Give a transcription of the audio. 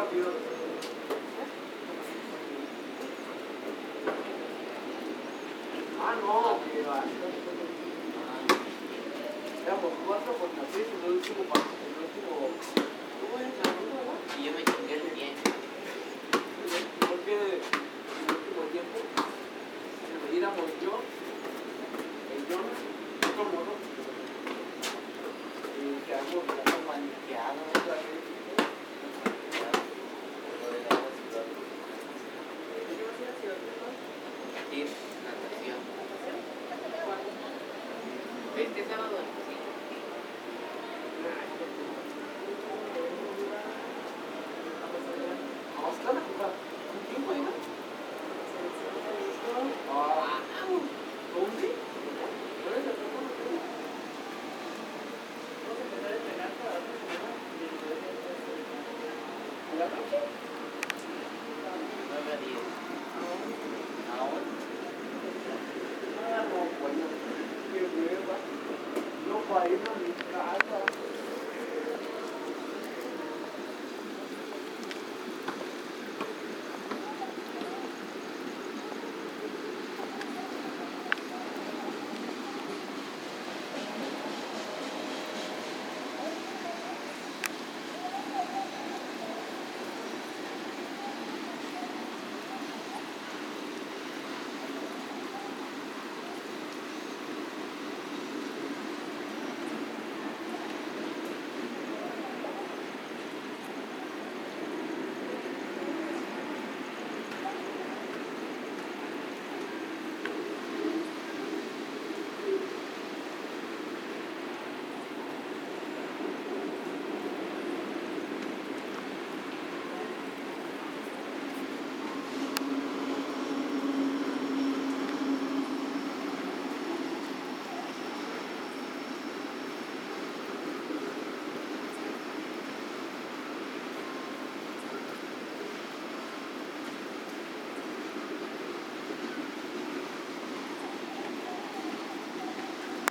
partidos. Ah, no, que va. Éramos cuatro contra seis en el último partido. El último. ¿Tú eres la última? Y yo me chingué el bien. Porque en el último tiempo, éramos yo. Ir, natación. Este sábado, sí. Vamos a jugar. ¿Con quién juega? Ah, ¿dónde? ¿Dónde se tocó? ¿En la noche? 9 a 10. flavor.